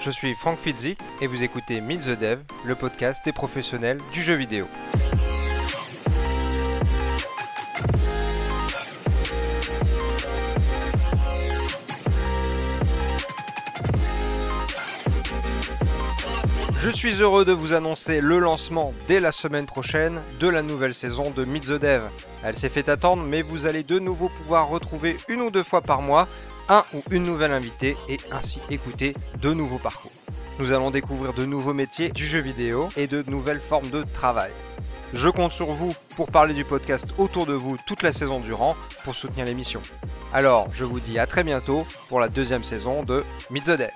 Je suis Frank Fitzik et vous écoutez Meet the Dev, le podcast des professionnels du jeu vidéo. Je suis heureux de vous annoncer le lancement dès la semaine prochaine de la nouvelle saison de Meet the Dev. Elle s'est fait attendre, mais vous allez de nouveau pouvoir retrouver une ou deux fois par mois un ou une nouvelle invitée et ainsi écouter de nouveaux parcours. Nous allons découvrir de nouveaux métiers du jeu vidéo et de nouvelles formes de travail. Je compte sur vous pour parler du podcast autour de vous toute la saison durant pour soutenir l'émission. Alors, je vous dis à très bientôt pour la deuxième saison de Meet the Dev.